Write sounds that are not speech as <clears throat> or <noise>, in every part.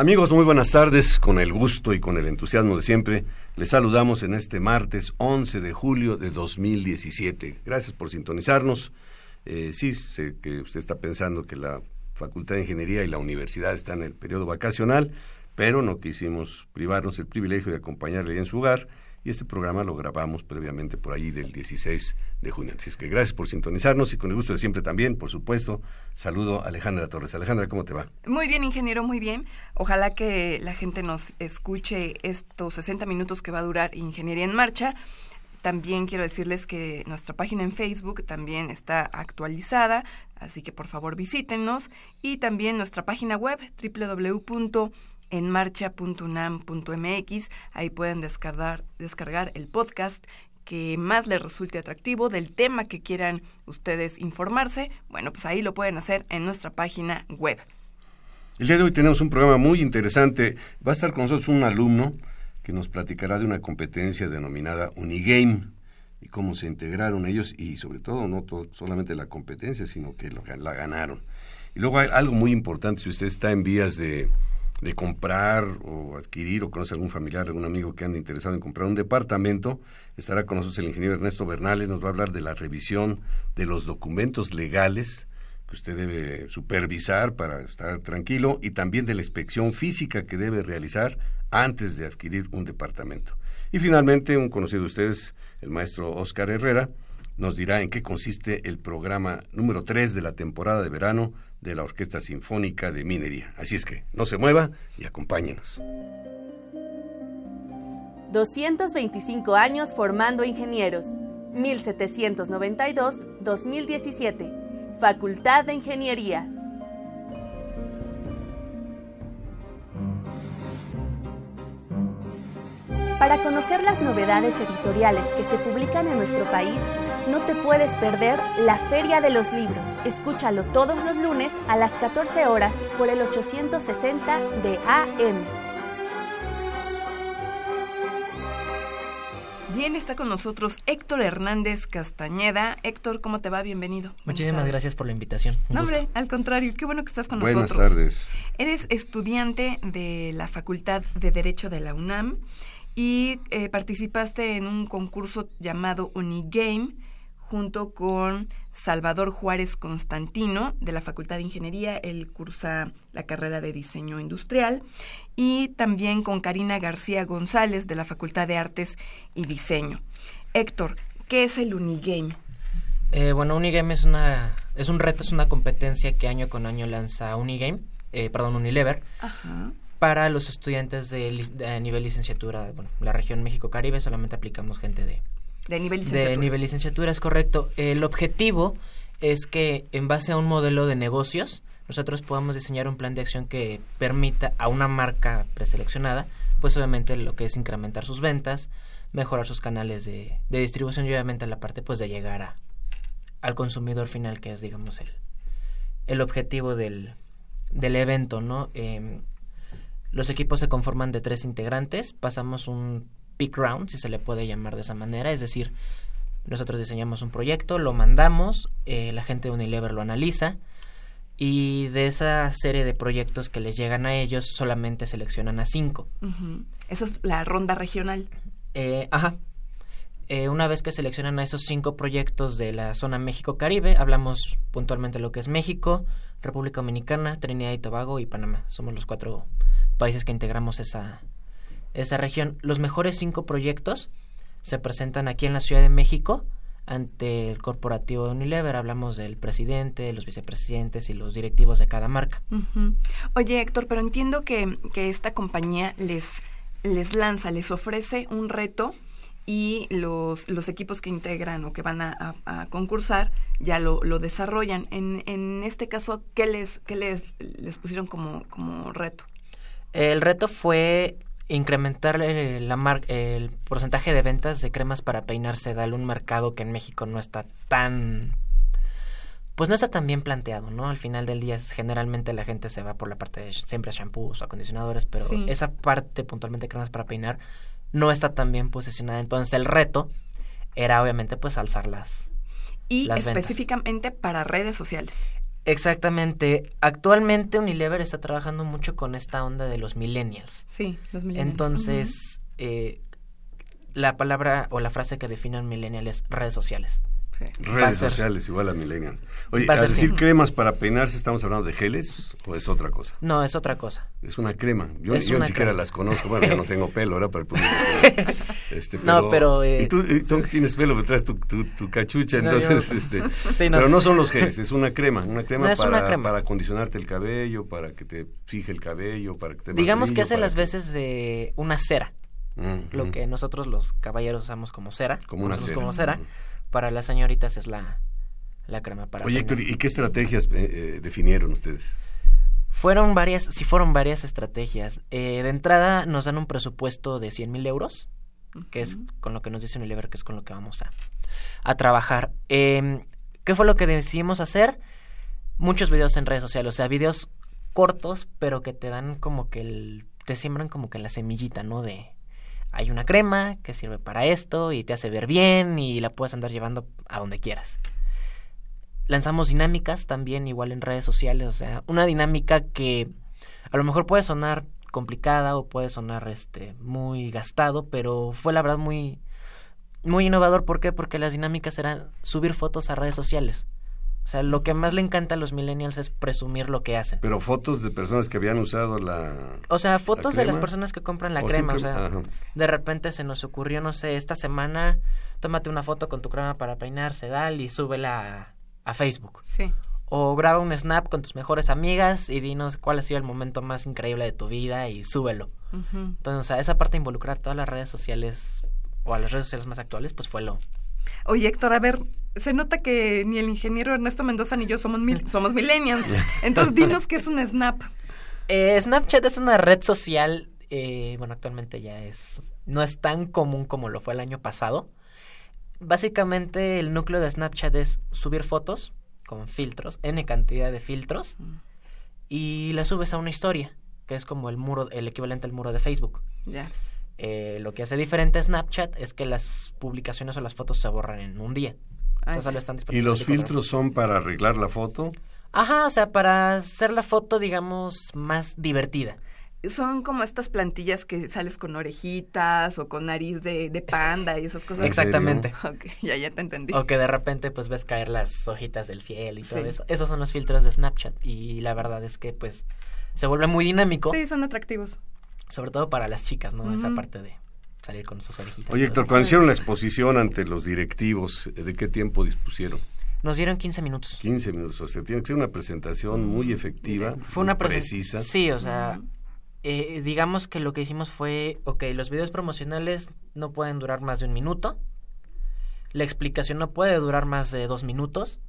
Amigos, muy buenas tardes. Con el gusto y con el entusiasmo de siempre, les saludamos en este martes 11 de julio de 2017. Gracias por sintonizarnos. Eh, sí, sé que usted está pensando que la Facultad de Ingeniería y la universidad están en el periodo vacacional, pero no quisimos privarnos el privilegio de acompañarle en su hogar y este programa lo grabamos previamente por ahí del 16 de junio. Así es que gracias por sintonizarnos y con el gusto de siempre también, por supuesto, saludo a Alejandra Torres. Alejandra, ¿cómo te va? Muy bien, ingeniero, muy bien. Ojalá que la gente nos escuche estos 60 minutos que va a durar Ingeniería en Marcha. También quiero decirles que nuestra página en Facebook también está actualizada, así que por favor visítenos. Y también nuestra página web www en marcha.unam.mx. Ahí pueden descargar, descargar el podcast que más les resulte atractivo del tema que quieran ustedes informarse. Bueno, pues ahí lo pueden hacer en nuestra página web. El día de hoy tenemos un programa muy interesante. Va a estar con nosotros un alumno que nos platicará de una competencia denominada Unigame y cómo se integraron ellos y sobre todo no solamente la competencia, sino que la ganaron. Y luego hay algo muy importante, si usted está en vías de, de comprar o adquirir o conoce algún familiar, algún amigo que ande interesado en comprar un departamento, estará con nosotros el ingeniero Ernesto Bernales, nos va a hablar de la revisión de los documentos legales que usted debe supervisar para estar tranquilo y también de la inspección física que debe realizar antes de adquirir un departamento. Y finalmente, un conocido de ustedes, el maestro Oscar Herrera, nos dirá en qué consiste el programa número 3 de la temporada de verano de la Orquesta Sinfónica de Minería. Así es que no se mueva y acompáñenos. 225 años formando ingenieros. 1792-2017. Facultad de Ingeniería. Para conocer las novedades editoriales que se publican en nuestro país, no te puedes perder la Feria de los Libros. Escúchalo todos los lunes a las 14 horas por el 860 de AM. Bien, está con nosotros Héctor Hernández Castañeda. Héctor, ¿cómo te va? Bienvenido. Muchísimas gracias por la invitación. no, hombre, al contrario, qué bueno que estás con nosotros. Buenas tardes. Eres estudiante de la Facultad de Derecho de la UNAM y eh, participaste en un concurso llamado Unigame junto con Salvador Juárez Constantino de la Facultad de Ingeniería, él cursa la carrera de diseño industrial, y también con Karina García González de la Facultad de Artes y Diseño. Héctor, ¿qué es el Unigame? Eh, bueno, Unigame es una es un reto, es una competencia que año con año lanza Unigame, eh, perdón, Unilever, para los estudiantes de, nivel licenciatura. Bueno, la región México-Caribe solamente aplicamos gente de de nivel licenciatura. De nivel licenciatura, es correcto. El objetivo es que en base a un modelo de negocios, nosotros podamos diseñar un plan de acción que permita a una marca preseleccionada, pues obviamente lo que es incrementar sus ventas, mejorar sus canales de, distribución y obviamente la parte pues de llegar a, al consumidor final, que es digamos el, el objetivo del, del evento, ¿no? Em, los equipos se conforman de tres integrantes, pasamos un pick round, si se le puede llamar de esa manera, es decir, nosotros diseñamos un proyecto, lo mandamos, eh, la gente de Unilever lo analiza y de esa serie de proyectos que les llegan a ellos solamente seleccionan a cinco. Esa es la ronda regional. Eh, ajá. Eh, una vez que seleccionan a esos cinco proyectos de la zona México-Caribe, hablamos puntualmente de lo que es México, República Dominicana, Trinidad y Tobago y Panamá. Somos los cuatro países que integramos esa, esa región. Los mejores cinco proyectos se presentan aquí en la Ciudad de México ante el corporativo de Unilever. Hablamos del presidente, los vicepresidentes y los directivos de cada marca. Oye, Héctor, pero entiendo que, que esta compañía les, les lanza, les ofrece un reto y los, los equipos que integran o que van a, concursar ya lo, lo desarrollan. En, en este caso, ¿qué les, qué les, les pusieron como, como reto? El reto fue incrementar la el porcentaje de ventas de cremas para peinarse, darle un mercado que en México no está tan pues no está tan bien planteado, ¿no? Al final del día generalmente la gente se va por la parte de siempre shampoos o acondicionadores, pero esa parte puntualmente de cremas para peinar no está tan bien posicionada. Entonces el reto era obviamente pues alzar las y específicamente para redes sociales. Exactamente. Actualmente Unilever está trabajando mucho con esta onda de los millennials. Sí, los millennials. Entonces, eh, la palabra o la frase que define un millennial es redes sociales. Redes sociales, igual a millennials. Oye, al decir cremas para peinarse, ¿estamos hablando de geles o es otra cosa? No, es otra cosa. Es una crema. Yo, yo ni siquiera las conozco. Bueno, yo no <laughs> tengo pelo ahora para el público. <laughs> Este, pero, no, pero... Eh, y tú, tienes pelo, traes tu, tu, cachucha, entonces... este, <laughs> pero no son los geles, es una crema. Una crema, para, para acondicionarte el cabello, para que te fije el cabello, para que te... Digamos que hace las veces de una cera. Mm, lo mm. que nosotros los caballeros usamos como cera. Como una cera. Como cera para las señoritas es la, la crema para... Oye, Héctor, ¿y qué estrategias eh, eh, definieron ustedes? Fueron varias, sí fueron varias estrategias. Eh, de entrada nos dan un presupuesto de 100 mil euros, que es con lo que nos dice Unilever, que es con lo que vamos a, a trabajar. Em, ¿Qué fue lo que decidimos hacer? Muchos videos en redes sociales, o sea, videos cortos, pero que te dan como que el, te siembran como que la semillita, ¿no? De, hay una crema que sirve para esto y te hace ver bien y la puedes andar llevando a donde quieras. Lanzamos dinámicas también igual en redes sociales, o sea, una dinámica que a lo mejor puede sonar complicada o puede sonar este muy gastado, pero fue la verdad muy muy innovador, ¿por qué? Porque las dinámicas eran subir fotos a redes sociales. O sea, lo que más le encanta a los millennials es presumir lo que hacen. Pero fotos de personas que habían usado la... O sea, fotos de las personas que compran la crema. O sea, de repente se nos ocurrió, no sé, esta semana, tómate una foto con tu crema para peinarse, dale y súbela a, a Facebook. Sí. O graba un snap con tus mejores amigas y dinos cuál ha sido el momento más increíble de tu vida y súbelo. Entonces, o sea, esa parte de involucrar todas las redes sociales o a las redes sociales más actuales, pues fue lo, Oye, Héctor, a ver, se nota que ni el ingeniero Ernesto Mendoza ni yo somos, <laughs> somos millennials. Entonces, dinos qué es un Snap. Eh, Snapchat es una red social, eh, bueno, actualmente ya es, no es tan común como lo fue el año pasado. Básicamente el núcleo de Snapchat es subir fotos con filtros, n cantidad de filtros, mm. y las subes a una historia, que es como el muro, el equivalente al muro de Facebook. Ya. Eh, lo que hace diferente Snapchat es que las publicaciones o las fotos se borran en un día. ¿Y los filtros son para arreglar la foto? Ajá, o sea, para hacer la foto, digamos, más divertida. Son como estas plantillas que sales con orejitas o con nariz de, panda y esas cosas. Exactamente. Ok, ya, ya te entendí. O que de repente pues ves caer las hojitas del cielo y todo eso. Esos son los filtros de Snapchat y la verdad es que pues se vuelve muy dinámico. Sí, son atractivos sobre todo para las chicas, ¿no? Esa parte de salir con sus orejitas. Oye, Héctor, cuando hicieron la exposición ante los directivos, ¿de qué tiempo dispusieron? Nos dieron 15 minutos. 15 minutos, o sea, tiene que ser una presentación muy efectiva, fue una precisa. Sí, o sea, eh, digamos que lo que hicimos fue, ok, los videos promocionales no pueden durar más de un minuto, la explicación no puede durar más de dos minutos,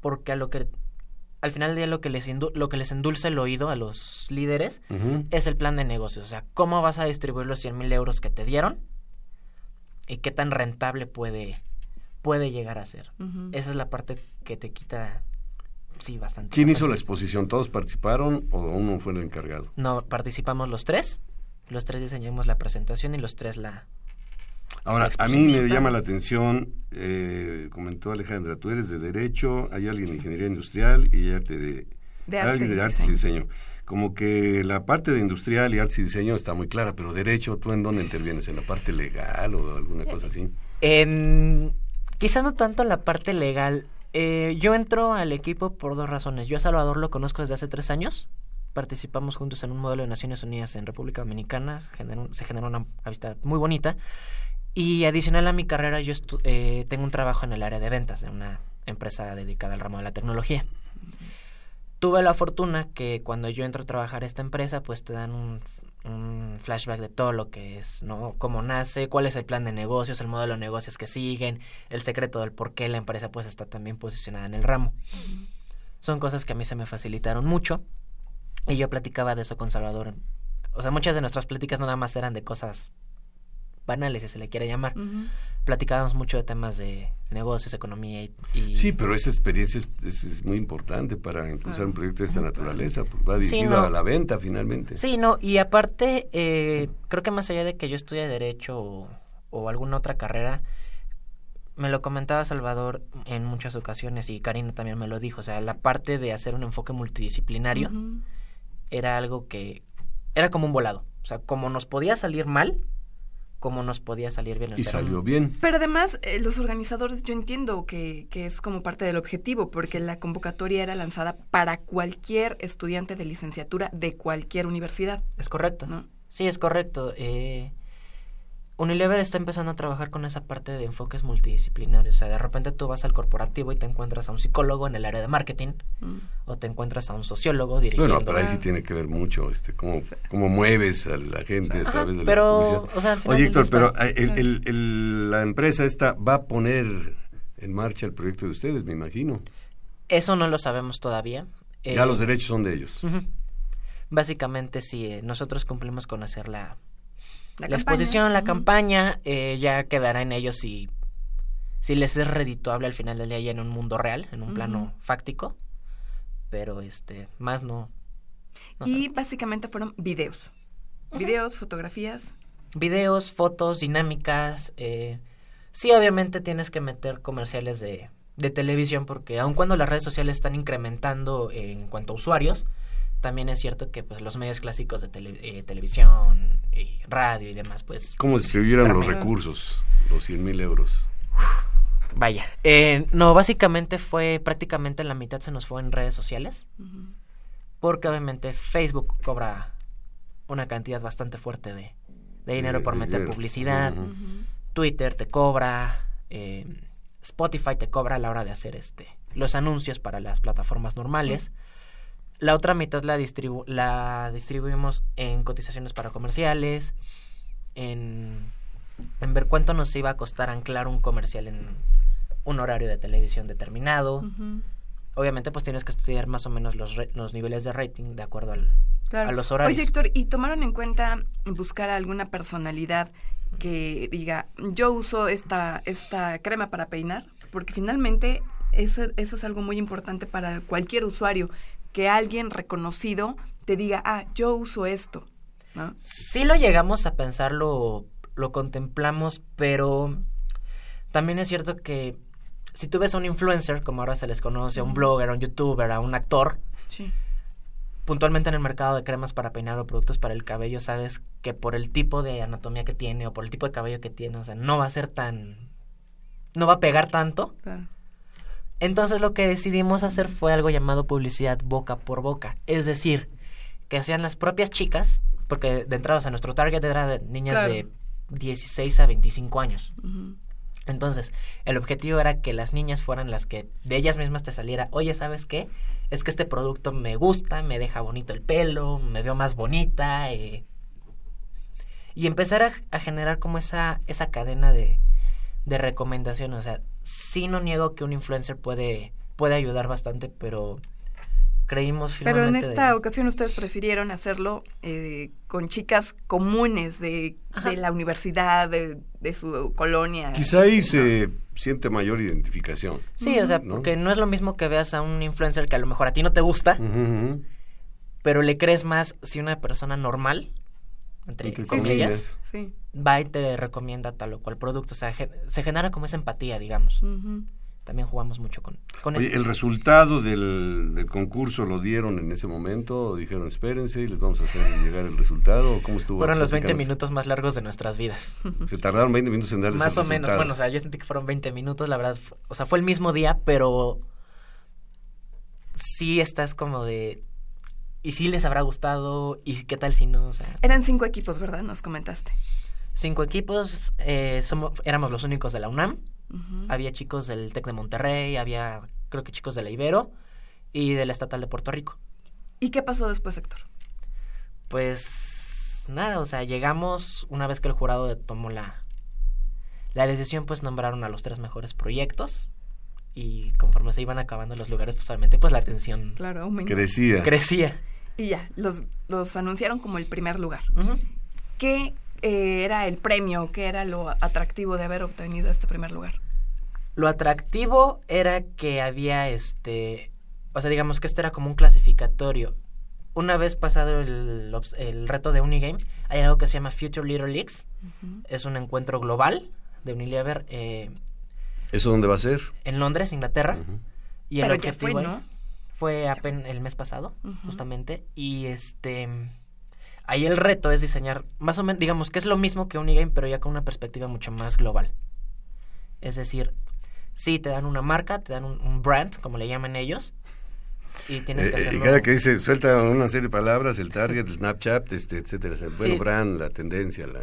porque a lo que al final del día lo que les lo que les endulza el oído a los líderes es el plan de negocios. O sea, cómo vas a distribuir los 100 mil euros que te dieron y qué tan rentable puede, puede llegar a ser. Esa es la parte que te quita, sí, bastante. ¿Quién hizo la exposición? ¿Todos participaron o uno fue el encargado? No, participamos los tres. Los tres diseñamos la presentación y los tres la, Ahora, a mí me llama la atención, eh, comentó Alejandra, tú eres de Derecho, hay alguien de Ingeniería Industrial y hay arte de, de alguien de Artes y Diseño. Como que la parte de Industrial y Artes y Diseño está muy clara, pero Derecho, ¿tú en dónde intervienes? ¿En la parte legal o alguna cosa así? En, quizá no tanto en la parte legal. Eh, yo entro al equipo por dos razones. Yo a Salvador lo conozco desde hace tres años participamos juntos en un modelo de Naciones Unidas en República Dominicana, se generó, una amistad muy bonita Y adicional a mi carrera, yo eh, tengo un trabajo en el área de ventas de una empresa dedicada al ramo de la tecnología. Tuve la fortuna que cuando yo entro a trabajar a esta empresa, pues te dan un, un flashback de todo lo que es, ¿no? Cómo nace, cuál es el plan de negocios, el modelo de negocios que siguen, el secreto del por qué la empresa pues está también posicionada en el ramo. Son cosas que a mí se me facilitaron mucho y yo platicaba de eso con Salvador. O sea, muchas de nuestras pláticas no nada más eran de cosas banales, si se le quiere llamar. Platicábamos mucho de temas de negocios, economía y... Sí, pero esa experiencia es, muy importante para impulsar un proyecto de esta naturaleza, porque va dirigido a la venta finalmente. Sí, no, y aparte, eh, creo que más allá de que yo estudie Derecho o, alguna otra carrera, me lo comentaba Salvador en muchas ocasiones y Karina también me lo dijo, o sea, la parte de hacer un enfoque multidisciplinario era algo que era como un volado, o sea, como nos podía salir mal, cómo nos podía salir bien. Y salió bien. Pero además, eh, los organizadores, yo entiendo que, que, es como parte del objetivo, porque la convocatoria era lanzada para cualquier estudiante de licenciatura de cualquier universidad. Es correcto. ¿no? Sí, es correcto. Eh, Unilever está empezando a trabajar con esa parte de enfoques multidisciplinarios. O sea, de repente tú vas al corporativo y te encuentras a un psicólogo en el área de marketing mm. o te encuentras a un sociólogo dirigiendo. Bueno, pero ahí sí tiene que ver mucho este cómo, cómo mueves a la gente a través de pero, la O sea, Oye, Héctor, pero el, el, la empresa esta va a poner en marcha el proyecto de ustedes, me imagino. Eso no lo sabemos todavía. Ya los eh, derechos son de ellos. Básicamente, sí, eh, nosotros cumplimos con hacer la la, exposición, la campaña, eh, ya quedará en ellos si, si les es redituable al final del día ya en un mundo real, en un plano fáctico. Pero este, más no. y básicamente fueron videos. Videos, fotografías. Videos, fotos, dinámicas. Eh, sí, obviamente tienes que meter comerciales de, de televisión porque aun cuando las redes sociales están incrementando en cuanto a usuarios, también es cierto que pues los medios clásicos de eh, televisión y radio y demás pues cómo distribuyeran los recursos los 100 mil euros vaya eh, no básicamente fue prácticamente la mitad se nos fue en redes sociales porque obviamente Facebook cobra una cantidad bastante fuerte de, dinero por meter publicidad. Twitter te cobra eh, Spotify te cobra a la hora de hacer este los anuncios para las plataformas normales la otra mitad la, distribu la distribuimos en cotizaciones para comerciales, en, en, ver cuánto nos iba a costar anclar un comercial en un horario de televisión determinado. Obviamente, pues tienes que estudiar más o menos los, los niveles de rating de acuerdo al, a los horarios. Oye, Héctor, ¿y tomaron en cuenta buscar alguna personalidad que diga, yo uso esta, esta crema para peinar? Porque finalmente eso, eso es algo muy importante para cualquier usuario que alguien reconocido te diga, ah, yo uso esto. ¿no? Sí lo llegamos a pensar, lo, contemplamos, pero también es cierto que si tú ves a un influencer, como ahora se les conoce, a un blogger, a un youtuber, a un actor, puntualmente en el mercado de cremas para peinar o productos para el cabello, sabes que por el tipo de anatomía que tiene o por el tipo de cabello que tiene, o sea, no va a ser tan... no va a pegar tanto. Claro. Entonces lo que decidimos hacer fue algo llamado publicidad boca por boca. Es decir, que sean las propias chicas, porque de entrada, o sea, nuestro target era de niñas de 16 a 25 años. Entonces, el objetivo era que las niñas fueran las que de ellas mismas te saliera, oye, ¿sabes qué? Es que este producto me gusta, me deja bonito el pelo, me veo más bonita. Eh". Y empezar a, a, generar como esa, esa cadena de, de recomendación. O sea, sí no niego que un influencer puede, puede ayudar bastante, pero creímos Pero en esta ocasión ustedes prefirieron hacerlo eh, con chicas comunes de, de la universidad, de, de, su colonia. Quizá ahí se siente mayor identificación. Sí, o sea, porque no es lo mismo que veas a un influencer que a lo mejor a ti no te gusta, pero le crees más si una persona normal, entre, comillas, va y te recomienda tal o cual producto. O sea, se genera como esa empatía, digamos. También jugamos mucho con, con Oye, ¿El resultado del, del, concurso lo dieron en ese momento? ¿O dijeron, espérense y les vamos a hacer llegar el resultado? ¿Cómo estuvo? Fueron los 20 minutos más largos de nuestras vidas. <laughs> ¿Se tardaron 20 minutos en darles Más o menos. Bueno, o sea, yo sentí que fueron 20 minutos, la verdad. O sea, fue el mismo día, pero sí estás como de y si les habrá gustado y qué tal si no. O sea. Eran cinco equipos, ¿verdad? Nos comentaste. Cinco equipos, eh, somos, éramos los únicos de la UNAM. Había chicos del TEC de Monterrey, había creo que chicos de la Ibero y de la Estatal de Puerto Rico. ¿Y qué pasó después, Héctor? Pues nada, o sea, llegamos una vez que el jurado tomó la, la decisión, pues nombraron a los tres mejores proyectos y conforme se iban acabando los lugares, pues obviamente pues la atención Claro, aumentó. Crecía. crecía. Y ya, los, los anunciaron como el primer lugar. ¿Qué eh, era el premio? ¿Qué era lo atractivo de haber obtenido este primer lugar? Lo atractivo era que había este, o sea, digamos que este era como un clasificatorio. Una vez pasado el, el reto de Unigame, hay algo que se llama Future Leader Leagues. Es un encuentro global de Unilever eh, ¿Eso dónde va a ser? en Londres, Inglaterra. Y el Pero ya objetivo fue, ahí ¿no? Fue apenas el mes pasado, justamente. Y este, ahí el reto es diseñar, más o menos, digamos que es lo mismo que Unigame, pero ya con una perspectiva mucho más global. Es decir, sí te dan una marca, te dan un, un brand, como le llaman ellos, y tienes que Eh, eh, hacerlo. y cada que dice, suelta una serie de palabras, el target, el Snapchat, este, etcétera. Bueno, Sí. brand, la tendencia, la,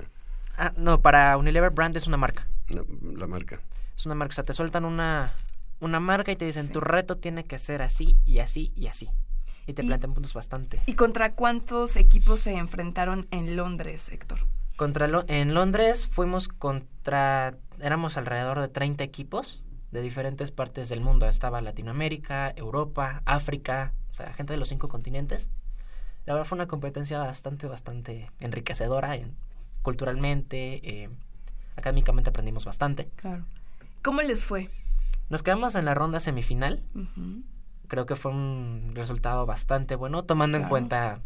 Ah, no, para Unilever brand es una marca. la, la marca. Es una marca, o sea, te sueltan una, una marca y te dicen, tu reto tiene que ser así y así y así. Y te Y- plantean puntos bastante. ¿Y contra cuántos equipos se enfrentaron en Londres, Héctor? Contra Lo- en Londres fuimos contra, éramos alrededor de 30 equipos de diferentes partes del mundo. Estaba Latinoamérica, Europa, África, o sea, gente de los cinco continentes. La verdad fue una competencia bastante, bastante enriquecedora en- culturalmente, eh, académicamente aprendimos bastante. Claro. ¿Cómo les fue? Nos quedamos en la ronda semifinal. Creo que fue un resultado bastante bueno, tomando en cuenta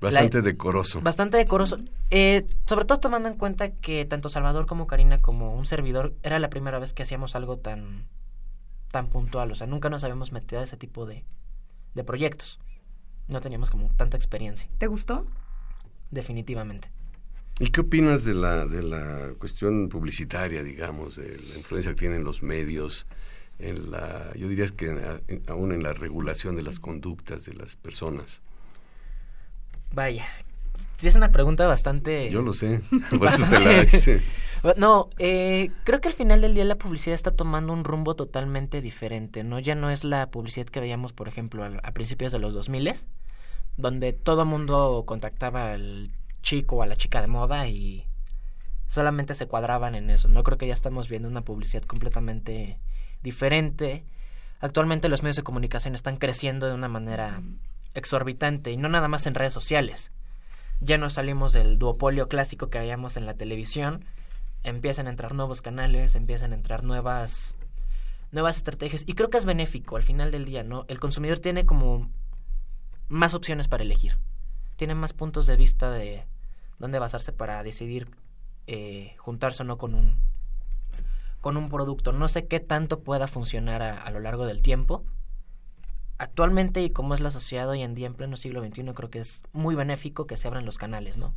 Bastante decoroso. Bastante decoroso. Eh, sobre todo tomando en cuenta que tanto Salvador como Karina como un servidor era la primera vez que hacíamos algo tan tan puntual. O sea, nunca nos habíamos metido a ese tipo de, de proyectos. No teníamos como tanta experiencia, ¿Te gustó? definitivamente. ¿Y qué opinas de la, de la cuestión publicitaria, digamos, de la influencia que tienen los medios en la, yo diría que a- en- aún en la regulación de las conductas de las personas? Vaya. Es una pregunta bastante... Yo lo sé, <laughs> por eso te la hice. <laughs> No, eh, creo que al final del día la publicidad está tomando un rumbo totalmente diferente, ¿no? Ya no es la publicidad que veíamos, por ejemplo, al- a, principios de los 2000 donde todo mundo contactaba al chico o a la chica de moda y solamente se cuadraban en eso. No creo que ya estamos viendo una publicidad completamente diferente. Actualmente los medios de comunicación están creciendo de una manera exorbitante y no nada más en redes sociales. Ya no salimos del duopolio clásico que veíamos en la televisión. Empiezan a entrar nuevos canales, empiezan a entrar nuevas nuevas estrategias y creo que es benéfico al final del día, ¿no? El consumidor tiene como más opciones para elegir. Tiene más puntos de vista de dónde basarse para decidir eh, juntarse o no con un con un producto. No sé qué tanto pueda funcionar a, a lo largo del tiempo. Actualmente y como es la sociedad hoy en día en pleno siglo XXI creo que es muy benéfico que se abran los canales, ¿no?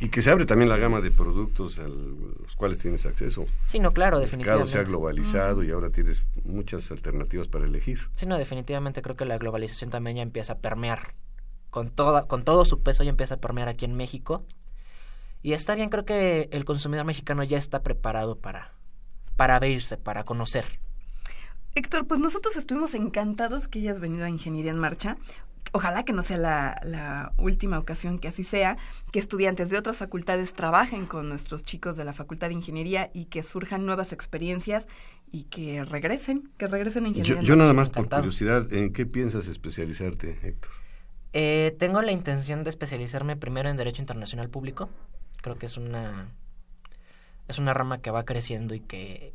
Y que se abre también la gama de productos a los cuales tienes acceso. Sí, no, claro, El mercado definitivamente. se ha globalizado y ahora tienes muchas alternativas para elegir. Sí, no, definitivamente creo que la globalización también ya empieza a permear. Con, toda, con todo su peso ya empieza a permear aquí en México. Y está bien, creo que el consumidor mexicano ya está preparado para, para abrirse, para conocer. Héctor, pues nosotros estuvimos encantados que hayas venido a Ingeniería en Marcha. Ojalá que no sea la, la última ocasión que así sea, que estudiantes de otras facultades trabajen con nuestros chicos de la Facultad de Ingeniería y que surjan nuevas experiencias y que regresen, que regresen a Yo, Ingeniería en yo Marcha. nada más por curiosidad, ¿en qué piensas especializarte, Héctor? Eh, tengo la intención de especializarme primero en Derecho Internacional Público. Creo que es una, es una rama que va creciendo y que,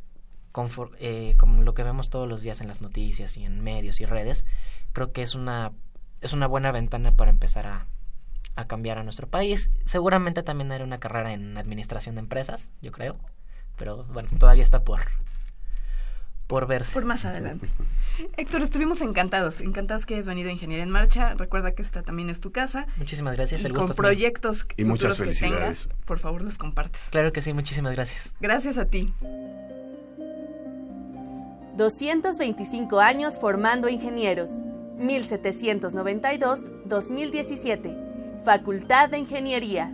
confor- eh, como lo que vemos todos los días en las noticias y en medios y redes, creo que es una, es una buena ventana para empezar a, a cambiar a nuestro país. Seguramente también haré una carrera en Administración de Empresas, yo creo. Pero bueno, todavía está por, por verse. Por más adelante. Héctor, estuvimos encantados, encantados que hayas venido a Ingeniería en Marcha. Recuerda que esta también es tu casa. Muchísimas gracias. Y El con gusto mío. proyectos Y muchas que felicidades. tengas, por favor los compartes. Claro que sí, muchísimas gracias. Gracias a ti. 225 años formando ingenieros. 1792-2017. Facultad de Ingeniería.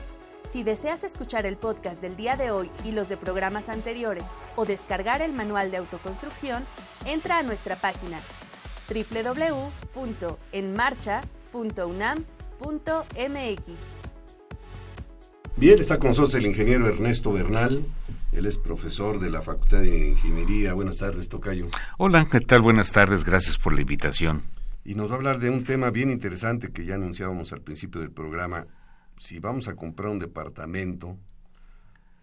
Si deseas escuchar el podcast del día de hoy y los de programas anteriores o descargar el manual de autoconstrucción, entra a nuestra página www.enmarcha.unam.mx. Bien, está con nosotros el ingeniero Ernesto Bernal. Él es profesor de la Facultad de Ingeniería. Buenas tardes, Tocayo. Hola, ¿qué tal? Buenas tardes, gracias por la invitación. Y nos va a hablar de un tema bien interesante que ya anunciábamos al principio del programa, si vamos a comprar un departamento,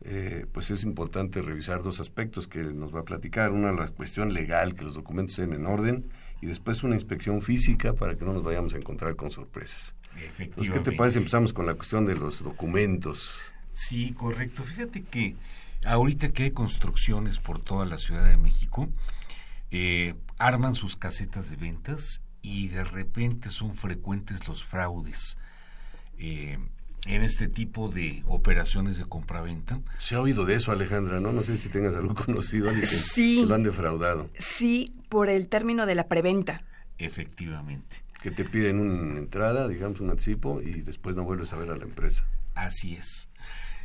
eh, pues es importante revisar dos aspectos que nos va a platicar. Una, la cuestión legal, que los documentos estén en orden, y después una inspección física para que no nos vayamos a encontrar con sorpresas. Entonces, ¿qué te parece? Empezamos con la cuestión de los documentos. Sí, correcto. Fíjate que ahorita que hay construcciones por toda la Ciudad de México, eh, arman sus casetas de ventas y de repente son frecuentes los fraudes. Eh, en este tipo de operaciones de compraventa. Se ha oído de eso, Alejandra, ¿no? No sé si tengas algo <laughs> conocido alguien <laughs> que, lo han defraudado. Sí, por el término de la preventa. Efectivamente. Que te piden una entrada, digamos un anticipo, y después no vuelves a ver a la empresa. Así es.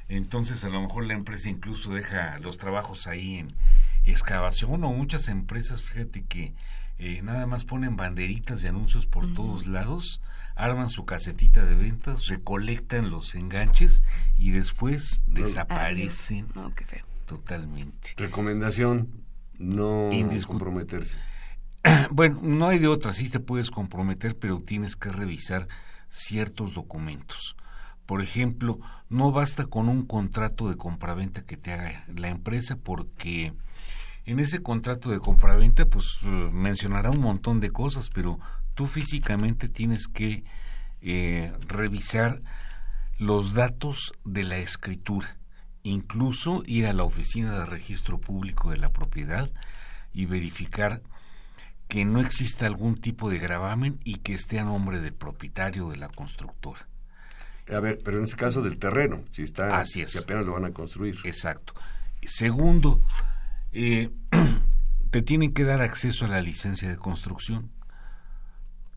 Entonces, a lo mejor la empresa incluso deja los trabajos ahí en excavación o muchas empresas, fíjate que eh, nada más ponen banderitas de anuncios por todos lados arman su casetita de ventas, recolectan los enganches y después desaparecen. No, qué feo. Totalmente. Recomendación, no comprometerse. <clears throat> bueno, no hay de otra, sí te puedes comprometer, pero tienes que revisar ciertos documentos. Por ejemplo, no basta con un contrato de compraventa que te haga la empresa porque en ese contrato de compraventa pues mencionará un montón de cosas, pero tú físicamente tienes que eh, revisar los datos de la escritura, incluso ir a la oficina de registro público de la propiedad y verificar que no exista algún tipo de gravamen y que esté a nombre del propietario de la constructora. A ver, pero en ese caso del terreno, si está, Así si apenas lo van a construir. Exacto. Segundo, eh, <clears throat> te tienen que dar acceso a la licencia de construcción.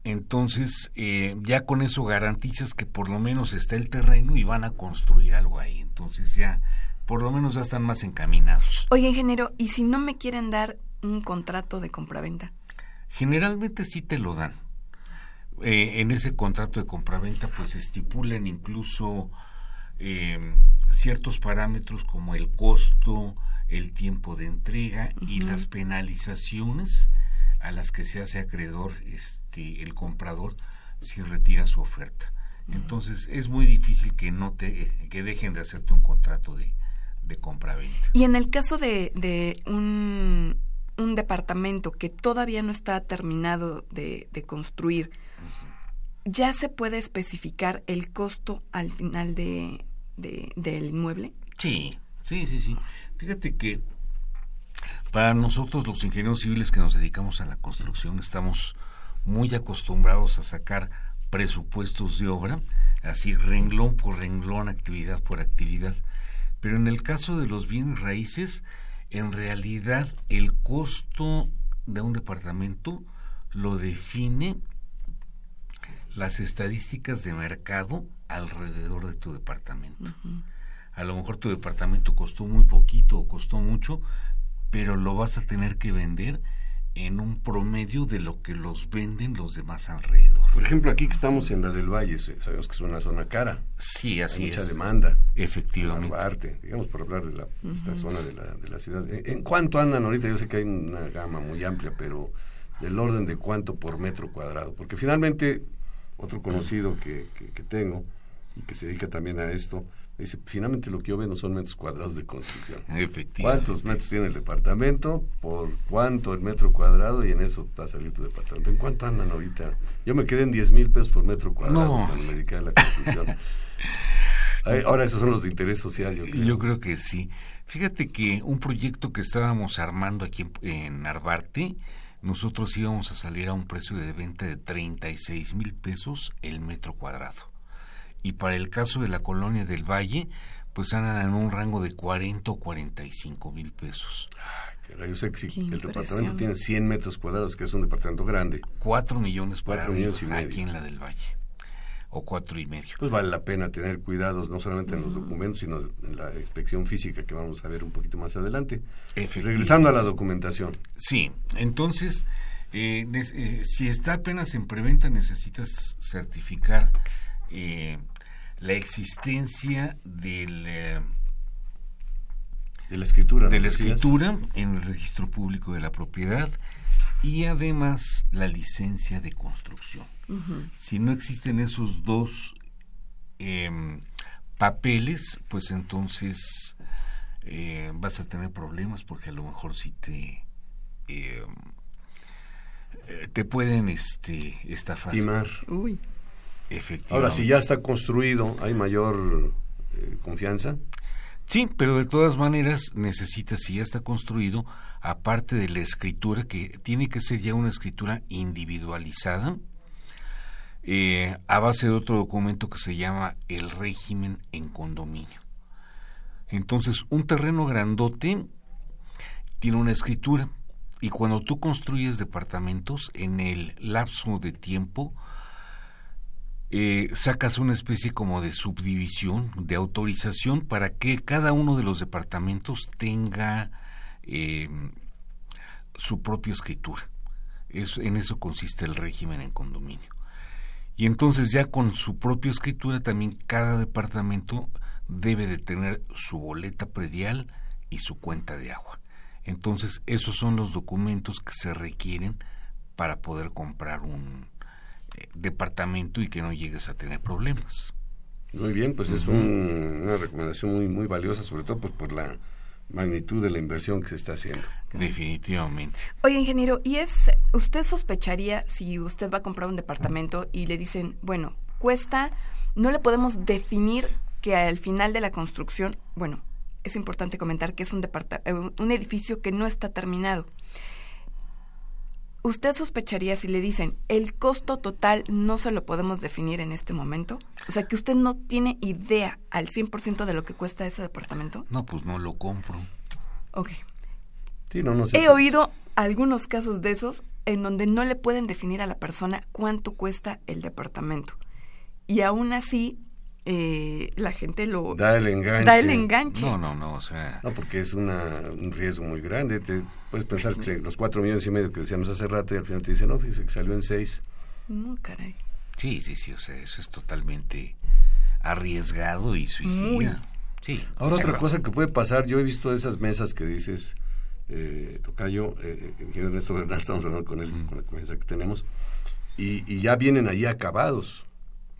Entonces, eh, ya con eso garantizas que por lo menos está el terreno y van a construir algo ahí. Entonces ya, por lo menos ya están más encaminados. Oye, ingeniero, ¿y si no me quieren dar un contrato de compraventa? Generalmente sí te lo dan. Eh, en ese contrato de compraventa pues estipulan incluso eh, ciertos parámetros como el costo, el tiempo de entrega y las penalizaciones a las que se hace acreedor este el comprador si retira su oferta. Entonces es muy difícil que no te que dejen de hacerte un contrato de, de compra-venta. Y en el caso de, de un, un, departamento que todavía no está terminado de, de construir, ¿ya se puede especificar el costo al final de, del inmueble? Sí, sí, sí, sí. Fíjate que para nosotros los ingenieros civiles que nos dedicamos a la construcción estamos muy acostumbrados a sacar presupuestos de obra, así renglón por renglón, actividad por actividad. Pero en el caso de los bienes raíces, en realidad el costo de un departamento lo define las estadísticas de mercado alrededor de tu departamento. A lo mejor tu departamento costó muy poquito o costó mucho, pero lo vas a tener que vender en un promedio de lo que los venden los demás alrededor. Por ejemplo, aquí que estamos en la del Valle, sabemos que es una zona cara. Sí, así Hay mucha es. demanda. Efectivamente. Arte, digamos, por hablar de la, esta zona de la, de la ciudad. ¿En, en cuánto andan ahorita? Yo sé que hay una gama muy amplia, pero del orden de cuánto por metro cuadrado. Porque finalmente, otro conocido que, que, que tengo y que se dedica también a esto, Dice, finalmente lo que yo veo no son metros cuadrados de construcción. <laughs> Efectivamente. ¿Cuántos metros tiene el departamento? ¿Por cuánto el metro cuadrado? Y en eso va a salir tu departamento. ¿En cuánto andan ahorita? Yo me quedé en 10 mil pesos por metro cuadrado No. dediqué a la construcción. <laughs> Ahora esos son los de interés social, yo creo. Yo creo que sí. Fíjate que un proyecto que estábamos armando aquí en, en Narvarte, nosotros íbamos a salir a un precio de venta de 36 mil pesos el metro cuadrado. Y para el caso de la colonia del Valle, pues andan en un rango de 40 o 45 mil pesos. Caray, Yo sé que si Qué el departamento tiene 100 metros cuadrados, que es un departamento grande, 4 millones para Cuatro arriba millones y medio. aquí en la del Valle. O cuatro y medio. pues vale la pena tener cuidados, no solamente en los documentos, sino en la inspección física que vamos a ver un poquito más adelante. Regresando a la documentación. Sí, entonces, eh, eh, si está apenas en preventa, necesitas certificar eh, la existencia del, eh, De la escritura. de ¿no la escritura en el registro público de la propiedad y además la licencia de construcción. Si no existen esos dos em, papeles, pues entonces eh, vas a tener problemas porque a lo mejor si te em, eh, te pueden este estafar. Timar. Uy. Ahora, si ya está construido, hay mayor eh, confianza. Sí, pero de todas maneras necesitas, si ya está construido, aparte de la escritura, que tiene que ser ya una escritura individualizada, eh, a base de otro documento que se llama el régimen en condominio. Entonces, un terreno grandote tiene una escritura y cuando tú construyes departamentos, en el lapso de tiempo, eh, sacas una especie como de subdivisión, de autorización para que cada uno de los departamentos tenga eh, su propia escritura. Es, en eso consiste el régimen en condominio. Y entonces ya con su propia escritura también cada departamento debe de tener su boleta predial y su cuenta de agua. Entonces esos son los documentos que se requieren para poder comprar un departamento y que no llegues a tener problemas. Muy bien, pues es un- una recomendación muy muy valiosa, sobre todo pues, por la magnitud de la inversión que se está haciendo. Definitivamente. Oye, ingeniero, ¿y es, usted sospecharía si usted va a comprar un departamento y le dicen, bueno, cuesta, no le podemos definir que al final de la construcción, bueno, es importante comentar que es un, eh, un edificio que no está terminado. ¿Usted sospecharía si le dicen, el costo total no se lo podemos definir en este momento? O sea, que usted no tiene idea al 100% de lo que cuesta ese departamento. No, pues no lo compro. Ok. Sí, no, no sé. He oído algunos casos de esos en donde no le pueden definir a la persona cuánto cuesta el departamento. Y aún así, eh, la gente lo Da el enganche. da el enganche. No, no, no, o sea, No, porque es una, un riesgo muy grande. Te puedes pensar que se- los cuatro millones y medio que decíamos hace rato y al final te dicen, no, fíjese que salió en seis. No, caray. sí, sí, sí, o sea, eso es totalmente arriesgado y suicida. Muy. Sí. Ahora otra cosa que puede pasar, yo he visto esas mesas que dices, eh, Tocayo, eh, el ingeniero Ernesto Bernal, estamos hablando con él, con la confianza que tenemos, y, y ya vienen ahí acabados.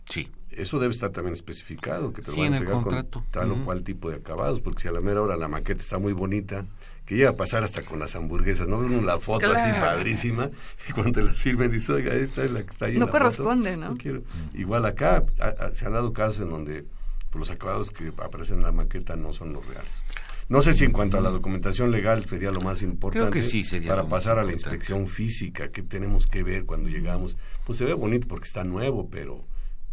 Sí. Eso debe estar también especificado, que te Sí, lo van a en el entregar con tal o cual tipo de acabados, porque si a la mera hora la maqueta está muy bonita, que llega a pasar hasta con las hamburguesas, ¿no? Ven uno la foto así padrísima, y cuando te la sirven dices, oiga, esta es la que está ahí en No la foto". corresponde, ¿no? quiero. Igual acá a- a- se han dado casos en donde pues, los acabados que aparecen en la maqueta no son los reales. No sé si en cuanto a la documentación legal sería lo más importante que sí sería para pasar a la inspección física, qué tenemos que ver cuando llegamos. Pues se ve bonito porque está nuevo, pero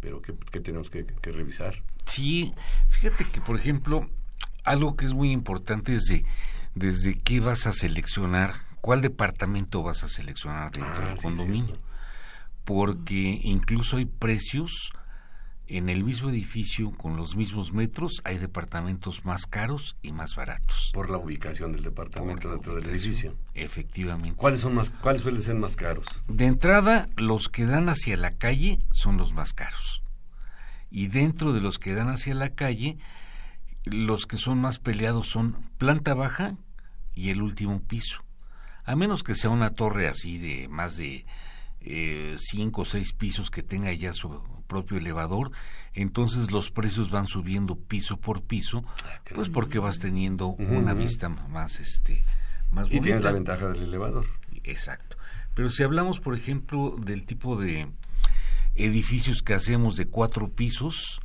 pero qué, qué tenemos que, que revisar. Sí, fíjate que, por ejemplo, algo que es muy importante es de, desde qué vas a seleccionar, cuál departamento vas a seleccionar dentro Ah, del sí, condominio. cierto. Porque incluso hay precios en el mismo edificio, con los mismos metros, hay departamentos más caros y más baratos. Por la ubicación del departamento dentro del edificio. Efectivamente. ¿Cuáles son más, cuáles suelen ser más caros? De entrada, los que dan hacia la calle son los más caros. Y dentro de los que dan hacia la calle, los que son más peleados son planta baja y el último piso. A menos que sea una torre así de más de eh, cinco o seis pisos que tenga ya su propio elevador, entonces los precios van subiendo piso por piso, Ah, pues porque vas teniendo una vista más este más Y bonita. tienes la ventaja del elevador. Exacto. Pero si hablamos, por ejemplo, del tipo de edificios que hacemos de cuatro pisos,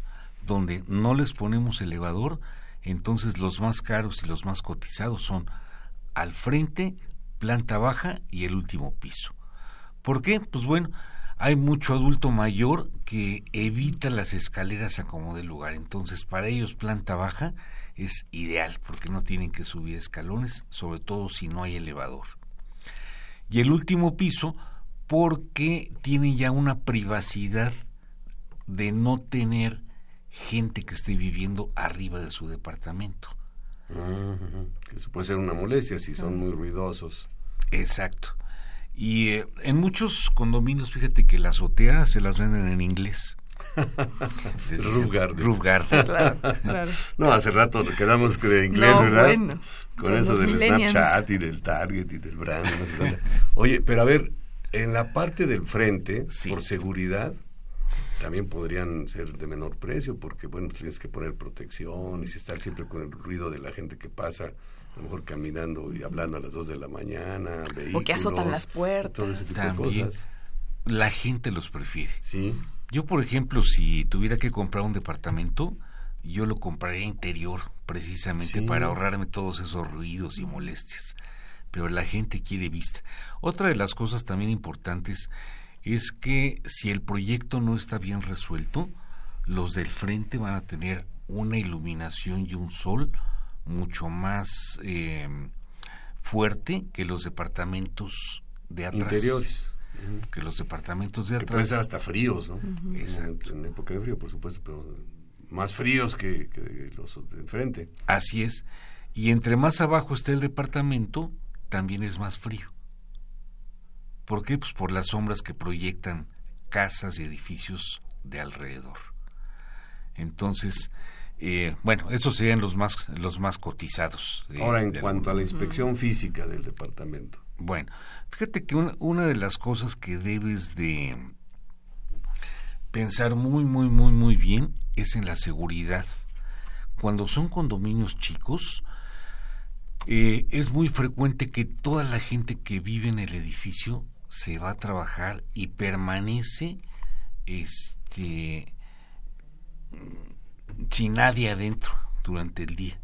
donde no les ponemos elevador, entonces los más caros y los más cotizados son al frente, planta baja y el último piso. ¿Por qué? Pues bueno, hay mucho adulto mayor que evita las escaleras a como de lugar. Entonces, para ellos planta baja es ideal porque no tienen que subir escalones, sobre todo si no hay elevador. Y el último piso porque tienen ya una privacidad de no tener gente que esté viviendo arriba de su departamento. Ujú. Eso puede ser una molestia si son muy ruidosos. Exacto. Y eh, en muchos condominios, fíjate que las azoteas se las venden en inglés. <laughs> Roof garden. roof garden. <laughs> Claro, claro. No, hace rato quedamos de inglés, No, ¿verdad? bueno, Con eso del. Snapchat y del Target y del brand. no sé. Oye, pero a ver, en la parte del frente, Sí. por seguridad, también podrían ser de menor precio, porque bueno, tienes que poner protección y si estar siempre con el ruido de la gente que pasa, a lo mejor caminando y hablando a las 2 de la mañana, vehículos. O que azotan las puertas. Todo ese tipo También. de cosas. La gente los prefiere. Sí. Yo, por ejemplo, si tuviera que comprar un departamento, yo lo compraría interior, precisamente Sí. para ahorrarme todos esos ruidos y molestias. Pero la gente quiere vista. Otra de las cosas también importantes es que si el proyecto no está bien resuelto, los del frente van a tener una iluminación y un sol mucho más eh, fuerte que los departamentos de atrás. Interiores. Que los departamentos de Que pueden ser atrás. hasta fríos, ¿no? Exacto. En época de frío, por supuesto, pero más fríos que, que los de enfrente. Así es. Y entre más abajo esté el departamento, también es más frío. ¿Por qué? Pues por las sombras que proyectan casas y edificios de alrededor. Entonces, eh, bueno, esos serían los más, los más cotizados. eh, Ahora, en cuanto a la inspección física del departamento. Bueno, fíjate que una, una de las cosas que debes de pensar muy, muy, muy, muy bien es en la seguridad. Cuando son condominios chicos, eh, es muy frecuente que toda la gente que vive en el edificio se va a trabajar y permanece este sin nadie adentro durante el día.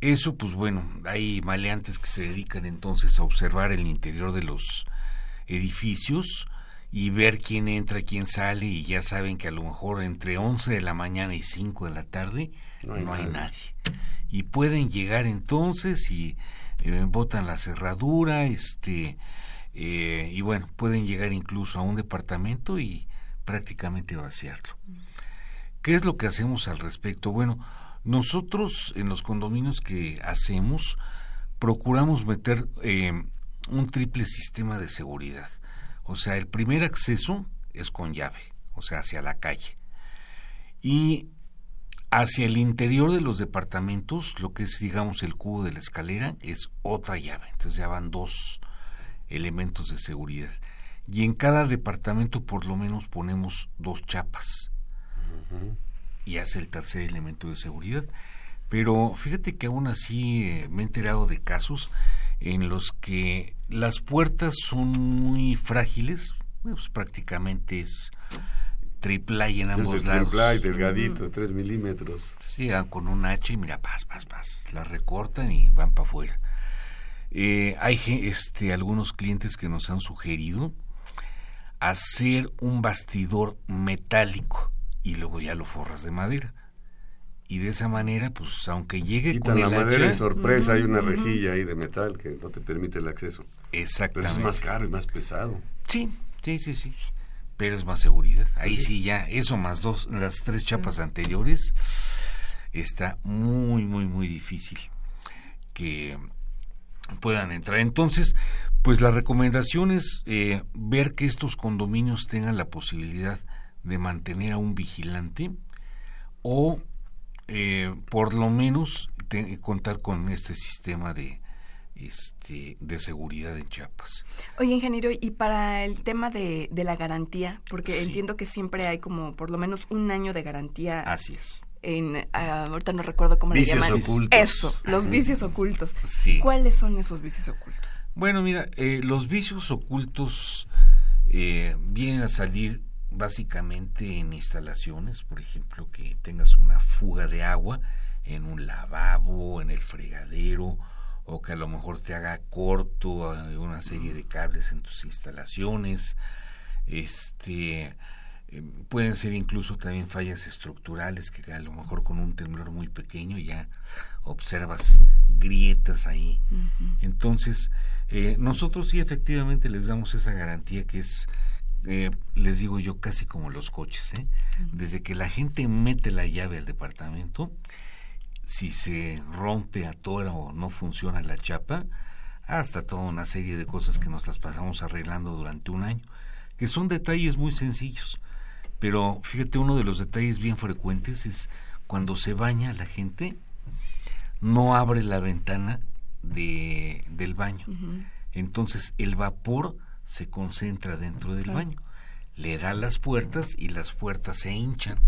Eso, pues bueno, hay maleantes que se dedican entonces a observar el interior de los edificios y ver quién entra, quién sale y ya saben que a lo mejor entre 11 de la mañana y 5 de la tarde no No hay, hay nadie. nadie. Y pueden llegar entonces y eh, botan la cerradura, este, eh, y bueno, pueden llegar incluso a un departamento y prácticamente vaciarlo. ¿Qué es lo que hacemos al respecto? Bueno, nosotros en los condominios que hacemos procuramos meter eh, un triple sistema de seguridad. O sea, el primer acceso es con llave, o sea, hacia la calle. Y hacia el interior de los departamentos, lo que es, digamos, el cubo de la escalera, es otra llave. Entonces ya van dos elementos de seguridad. Y en cada departamento por lo menos ponemos dos chapas y hace el tercer elemento de seguridad. Pero fíjate que aún así eh, me he enterado de casos en los que las puertas son muy frágiles, pues prácticamente es triple en ambos Es lados. triple y delgadito, de 3 milímetros. Llegan con un hacha y mira, paz, paz, paz, la recortan y van para afuera. Eh, hay este, algunos clientes que nos han sugerido hacer un bastidor metálico y luego ya lo forras de madera. Y de esa manera, pues aunque llegue Quitan con la el madera hacha, y sorpresa, hay una rejilla ahí de metal que no te permite el acceso. Pero eso exactamente. es más caro y más pesado. Sí, sí, sí, sí. pero es más seguridad. Ahí sí ya, eso más dos, las tres chapas anteriores, está muy, muy, muy difícil que puedan entrar. Entonces, pues la recomendación es eh, ver que estos condominios tengan la posibilidad de mantener a un vigilante o eh, por lo menos contar con este sistema de, este, de seguridad en Chiapas. Oye, ingeniero, y para el tema de, de la garantía, porque entiendo que siempre hay como por lo menos un año de garantía. Así es. En, ah, ahorita no recuerdo cómo vicios le llaman. Ocultos. Eso, los vicios ocultos. Sí. ¿Cuáles son esos vicios ocultos? Bueno, mira, eh, los vicios ocultos eh, vienen a salir básicamente en instalaciones, por ejemplo, que tengas una fuga de agua en un lavabo, en el fregadero, o que a lo mejor te haga corto una serie de cables en tus instalaciones. Este eh, pueden ser incluso también fallas estructurales que a lo mejor con un temblor muy pequeño ya observas grietas ahí. Entonces, eh, nosotros sí efectivamente les damos esa garantía que es eh, les digo yo, casi como los coches. ¿eh? Desde que la gente mete la llave al departamento, si se rompe, atora o no funciona la chapa, hasta toda una serie de cosas que nos las pasamos arreglando durante un año, que son detalles muy sencillos. Pero fíjate, uno de los detalles bien frecuentes es cuando se baña la gente, no abre la ventana de, del baño. Entonces el vapor se concentra dentro del baño. Le da las puertas y las puertas se hinchan.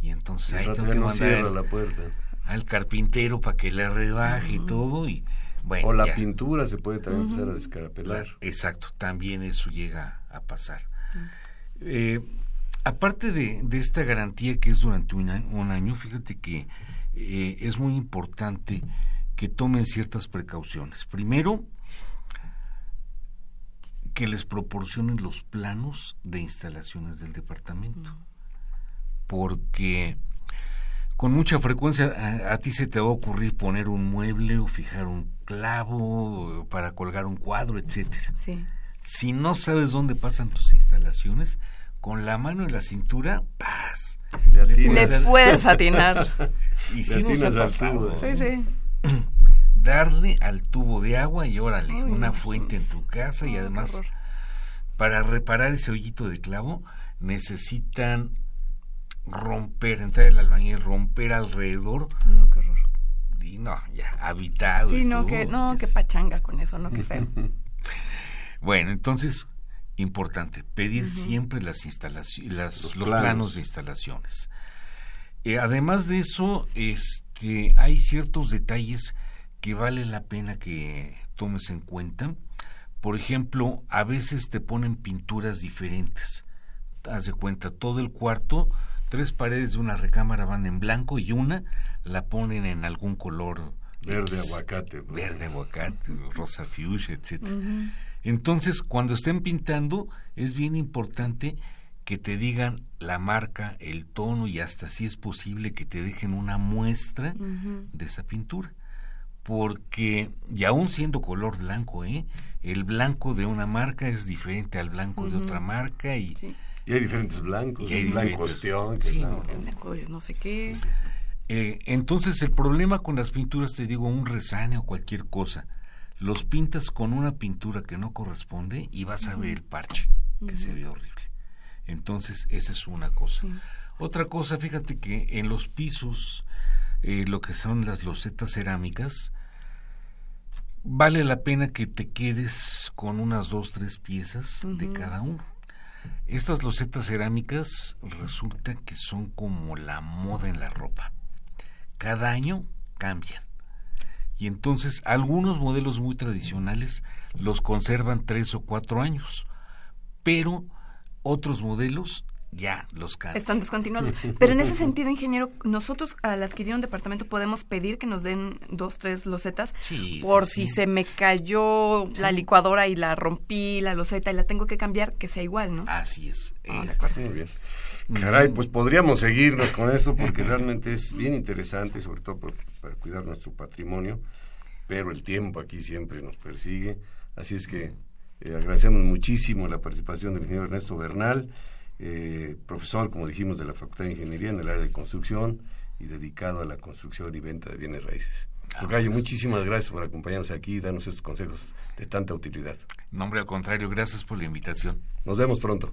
Y entonces ahí tengo que mandar la puerta. al carpintero para que le rebaje y todo. Y, bueno, o la pintura se puede también empezar a descarapelar. Exacto, también eso llega a pasar. Eh, aparte de, de, esta garantía que es durante un año, fíjate que eh, es muy importante que tomen ciertas precauciones. Primero, que les proporcionen los planos de instalaciones del departamento. Porque con mucha frecuencia a, ti se te va a ocurrir poner un mueble o fijar un clavo para colgar un cuadro, etcétera. Si no sabes dónde pasan tus instalaciones, con la mano en la cintura, paz. Le, puedes atinar. <laughs> y si nos ha pasado. Sí, sí <clears throat> <clears throat> darle al tubo de agua y órale, una fuente en tu casa y además para reparar ese hoyito de clavo necesitan romper, entrar el albañil, romper alrededor. No, qué horror. Y no, ya, habitado. Sí, no, que, no, qué pachanga con eso, no, qué feo. <laughs> bueno, entonces, importante, pedir siempre las instalaciones, los, planos. de instalaciones. Eh, además de eso, este, hay ciertos detalles que vale la pena que tomes en cuenta. Por ejemplo, a veces te ponen pinturas diferentes. Haz de cuenta, todo el cuarto, tres paredes de una recámara van en blanco y una la ponen en algún color. Verde aguacate. Verde aguacate, rosa fuchsia, etc. Entonces, cuando estén pintando, es bien importante que te digan la marca, el tono y hasta si es posible que te dejen una muestra de esa pintura porque, y aún siendo color blanco, ¿eh? el blanco de una marca es diferente al blanco de otra marca y... Y hay diferentes blancos, y hay blanco sí, blanco. No sé qué. Eh, entonces el problema con las pinturas, te digo, un resane o cualquier cosa, los pintas con una pintura que no corresponde y vas a ver el parche, que se ve horrible. Entonces esa es una cosa. Otra cosa, fíjate que en los pisos eh, lo que son las losetas cerámicas, vale la pena que te quedes con unas dos, tres piezas de cada uno. Estas losetas cerámicas resulta que son como la moda en la ropa. Cada año cambian. Y entonces algunos modelos muy tradicionales los conservan tres o cuatro años, pero otros modelos ya los cambian. Están descontinuados. Pero en ese <laughs> sentido, ingeniero, nosotros al adquirir un departamento podemos pedir que nos den dos, tres losetas por si se me cayó la licuadora y la rompí, la loseta y la tengo que cambiar, que sea igual, ¿no? Así es. Ah, Muy bien. Caray, pues podríamos seguirnos con esto porque <laughs> realmente es bien interesante, sobre todo para cuidar nuestro patrimonio, pero el tiempo aquí siempre nos persigue. Así es que Eh, agradecemos muchísimo la participación del ingeniero Ernesto Bernal, eh, profesor, como dijimos, de la Facultad de Ingeniería en el área de construcción y dedicado a la construcción y venta de bienes raíces. Tocayo, muchísimas gracias por acompañarnos aquí y darnos estos consejos de tanta utilidad. Nombre al contrario, gracias por la invitación. Nos vemos pronto.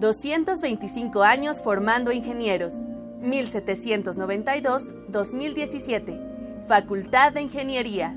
225 años formando ingenieros. 1792-2017. Facultad de Ingeniería.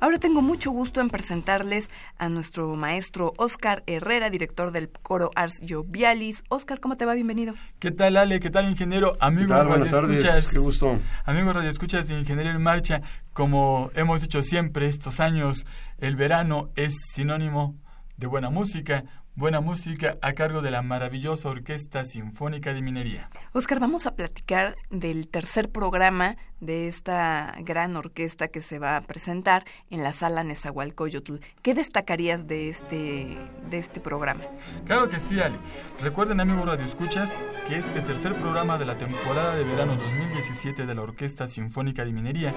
Ahora tengo mucho gusto en presentarles a nuestro maestro Oscar Herrera, director del coro Ars Jovialis. Oscar, ¿cómo te va? Bienvenido. ¿Qué tal, Ale? ¿Qué tal, ingeniero? Amigos ¿Qué tal? Buenas tardes, qué gusto. Amigos radioescuchas de Ingeniería en Marcha, como hemos dicho siempre estos años, el verano es sinónimo de buena música, buena música a cargo de la maravillosa Orquesta Sinfónica de Minería. Oscar, vamos a platicar del tercer programa de esta gran orquesta que se va a presentar en la sala Nezahualcóyotl. ¿Qué destacarías de este, de este programa? Claro que sí, Ali. Recuerden, amigos radioescuchas, que este tercer programa de la temporada de verano 2017 de la Orquesta Sinfónica de Minería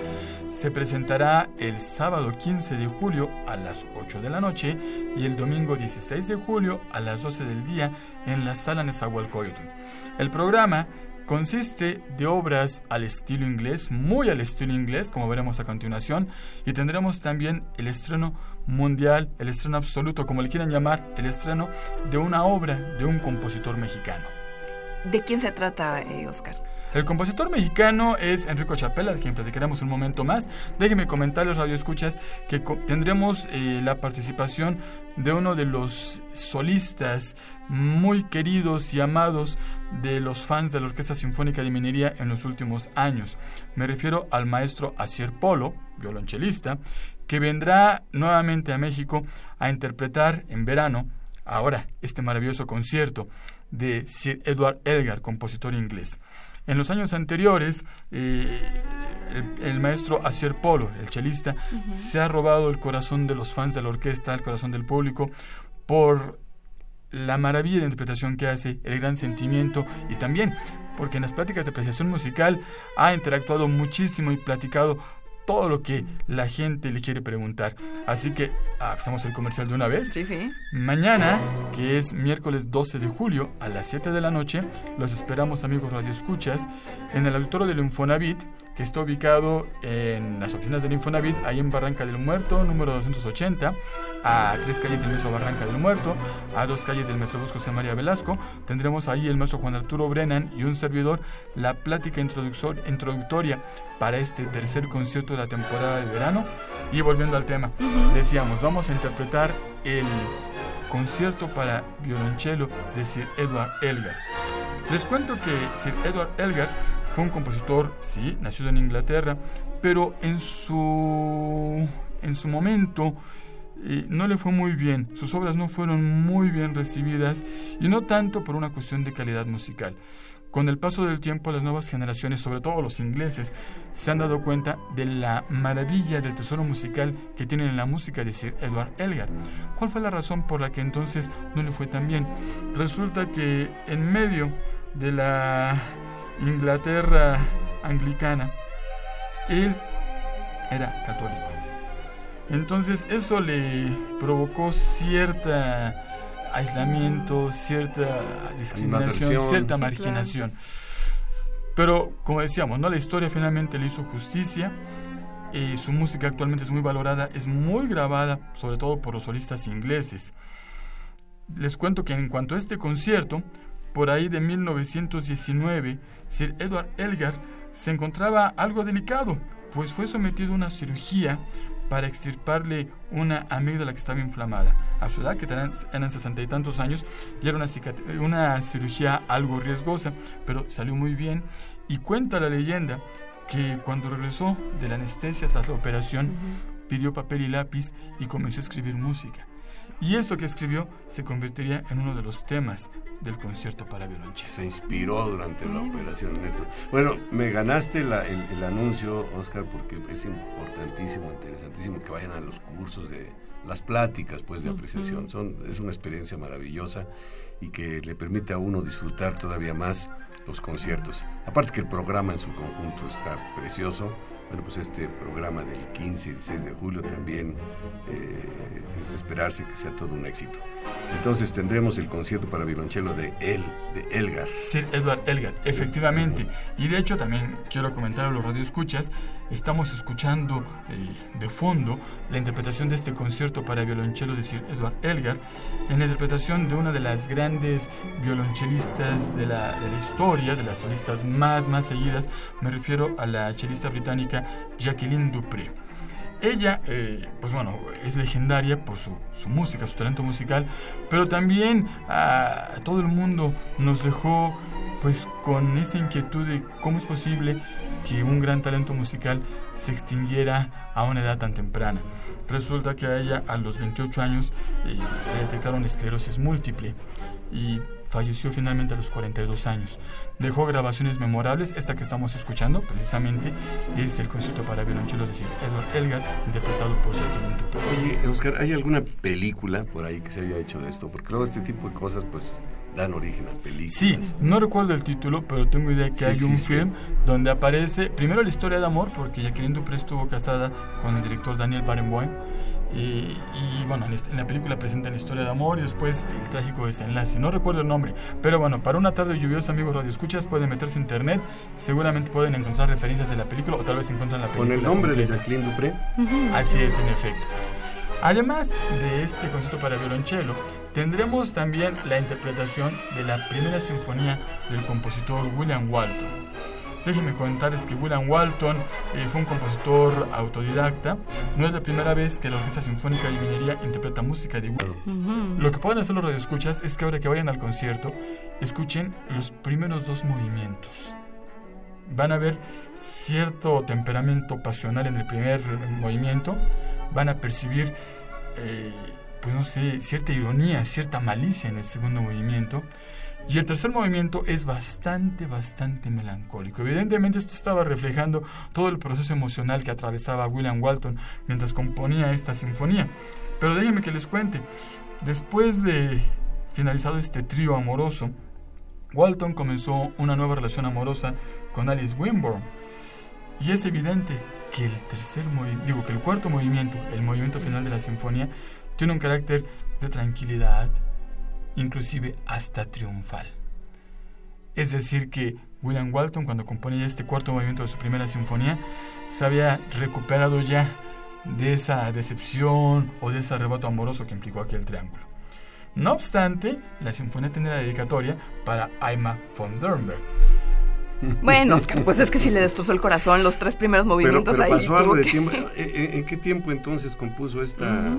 se presentará el sábado 15 de julio a las 8 de la noche y el domingo 16 de julio a las 12 del día en la sala Nezahualcóyotl. El programa consiste de obras al estilo inglés, muy al estilo inglés, como veremos a continuación, y tendremos también el estreno mundial, el estreno absoluto, como le quieran llamar, el estreno de una obra de un compositor mexicano. ¿De quién se trata, eh, Oscar? El compositor mexicano es Enrico Chapela, de quien platicaremos un momento más. Déjenme comentar los radioescuchas que tendremos eh, la participación de uno de los solistas muy queridos y amados de los fans de la Orquesta Sinfónica de Minería en los últimos años. Me refiero al maestro Asier Polo, violonchelista, que vendrá nuevamente a México a interpretar en verano, ahora, este maravilloso concierto de Sir Edward Elgar, compositor inglés. En los años anteriores, eh, el, maestro Asier Polo, el chelista, se ha robado el corazón de los fans de la orquesta, el corazón del público, por la maravilla de interpretación que hace, el gran sentimiento y también porque en las pláticas de apreciación musical ha interactuado muchísimo y platicado todo lo que la gente le quiere preguntar. Así que ah, hacemos el comercial de una vez. Sí, sí. Mañana, que es miércoles 12 de julio a las 7 de la noche, los esperamos amigos Radio Escuchas en el auditorio del Infonavit que está ubicado en las oficinas del Infonavit, ahí en Barranca del Muerto, número 280, a tres calles del Metro Barranca del Muerto, a dos calles del Metro José María Velasco. Tendremos ahí el maestro Juan Arturo Brennan y un servidor la plática introductoria para este tercer concierto de la temporada de verano. Y volviendo al tema, decíamos, vamos a interpretar el concierto para violonchelo de Sir Edward Elgar. Les cuento que Sir Edward Elgar fue un compositor, sí, nacido en Inglaterra, pero en su, en su momento eh, no le fue muy bien. Sus obras no fueron muy bien recibidas y no tanto por una cuestión de calidad musical. Con el paso del tiempo, las nuevas generaciones, sobre todo los ingleses, se han dado cuenta de la maravilla del tesoro musical que tienen en la música de Sir Edward Elgar. ¿Cuál fue la razón por la que entonces no le fue tan bien? Resulta que en medio de la Inglaterra anglicana, él era católico. Entonces eso le provocó cierta aislamiento, cierta discriminación, cierta marginación. Pero como decíamos, ¿no? la historia finalmente le hizo justicia. Y su música actualmente es muy valorada, es muy grabada, sobre todo por los solistas ingleses. Les cuento que en cuanto a este concierto, por ahí de 1919, Sir Edward Elgar se encontraba algo delicado, pues fue sometido a una cirugía para extirparle una amígdala que estaba inflamada. A su edad, que eran sesenta y tantos años, y era una, una cirugía algo riesgosa, pero salió muy bien. Y cuenta la leyenda que cuando regresó de la anestesia tras la operación, pidió papel y lápiz y comenzó a escribir música. Y eso que escribió se convertiría en uno de los temas del concierto para violonchelo. Se inspiró durante la operación en esto. Bueno, me ganaste el, anuncio, Oscar, porque es importantísimo, interesantísimo que vayan a los cursos de las pláticas, pues, de apreciación. Son, es una experiencia maravillosa y que le permite a uno disfrutar todavía más los conciertos. Aparte que el programa en su conjunto está precioso bueno, pues este programa del 15 y 16 de julio también eh, es de esperarse que sea todo un éxito. Entonces tendremos el concierto para violonchelo de él, de Elgar. Sir Edward Elgar, efectivamente. Y de hecho también quiero comentar a los radioescuchas estamos escuchando eh, de fondo la interpretación de este concierto para violonchelo de Sir Edward Elgar, en la interpretación de una de las grandes violonchelistas de la, de la historia, de las solistas más, más seguidas, me refiero a la chelista británica Jacqueline Dupré. Ella, eh, pues bueno, es legendaria por su, su, música, su talento musical, pero también a todo el mundo nos dejó pues con esa inquietud de cómo es posible que un gran talento musical se extinguiera a una edad tan temprana. Resulta que a ella a los 28 años eh, le detectaron esclerosis múltiple y falleció finalmente a los 42 años. Dejó grabaciones memorables, esta que estamos escuchando precisamente es el concierto para violonchelo, decir, Edward Elgar, interpretado por Jacqueline. Oye, Oscar, ¿hay alguna película por ahí que se haya hecho de esto? Porque luego este tipo de cosas pues dan origen a películas. Sí, no recuerdo el título, pero tengo idea que hay un film donde aparece primero la historia de amor, porque Jacqueline Dupré estuvo casada con el director Daniel Barenboim. Eh, y bueno, en, la película presentan la historia de amor y después el trágico desenlace. No recuerdo el nombre, pero bueno, para una tarde lluviosa, amigos radioescuchas, pueden meterse en internet. Seguramente pueden encontrar referencias de la película o tal vez encuentran la película. ¿Con el nombre de Jacqueline Dupré? Así es, en efecto. Además de este concierto para violonchelo, tendremos también la interpretación de la primera sinfonía del compositor William Walton. Déjenme comentarles que William Walton eh, fue un compositor autodidacta. No es la primera vez que la Orquesta Sinfónica de Minería interpreta música de William. Lo que pueden hacer los radioescuchas es que ahora que vayan al concierto, escuchen los primeros dos movimientos. Van a ver cierto temperamento pasional en el primer movimiento, van a percibir eh, pues no sé, cierta ironía, cierta malicia en el segundo movimiento. Y el tercer movimiento es bastante, bastante melancólico. Evidentemente esto estaba reflejando todo el proceso emocional que atravesaba William Walton mientras componía esta sinfonía. Pero déjenme que les cuente, después de finalizado este trío amoroso, Walton comenzó una nueva relación amorosa con Alice Winburn. Y es evidente que el tercer digo que el cuarto movimiento, el movimiento final de la sinfonía, tiene un carácter de tranquilidad, inclusive hasta triunfal. Es decir, que William Walton, cuando componía este cuarto movimiento de su primera sinfonía, se había recuperado ya de esa decepción o de ese arrebato amoroso que implicó aquel triángulo. No obstante, la sinfonía tiene la dedicatoria para Aima von Dürnberg. <laughs> Bueno, pues es que si le destrozó el corazón los tres primeros movimientos pero, ahí. Pasó algo de tiempo. <laughs> ¿En, qué tiempo entonces compuso esta?